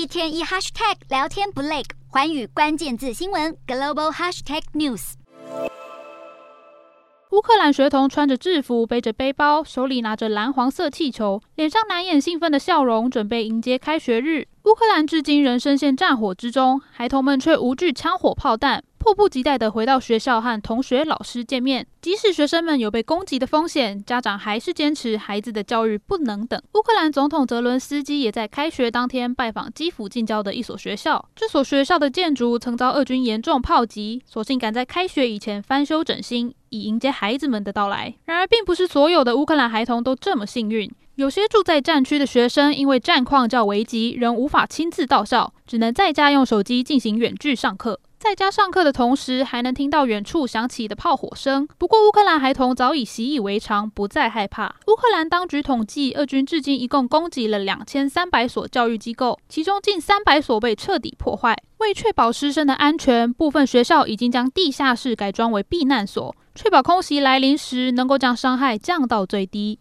一天一 hashtag 聊天不累，环宇关键字新闻 global hashtag news。乌克兰学童穿着制服，背着背包，手里拿着蓝黄色气球，脸上难掩兴奋的笑容，准备迎接开学日。乌克兰至今仍深陷战火之中，孩童们却无惧枪火炮弹，迫不及待地回到学校和同学、老师见面。即使学生们有被攻击的风险，家长还是坚持孩子的教育不能等。乌克兰总统泽伦斯基也在开学当天拜访基辅近郊的一所学校，这所学校的建筑曾遭俄军严重炮击，所幸赶在开学以前翻修整新，以迎接孩子们的到来。然而，并不是所有的乌克兰孩童都这么幸运。有些住在战区的学生，因为战况较危急，仍无法亲自到校，只能在家用手机进行远距上课。在家上课的同时，还能听到远处响起的炮火声。不过，乌克兰孩童早已习以为常，不再害怕。乌克兰当局统计，俄军至今一共攻击了两千三百所教育机构，其中近三百所被彻底破坏。为确保师生的安全，部分学校已经将地下室改装为避难所，确保空袭来临时能够将伤害降到最低。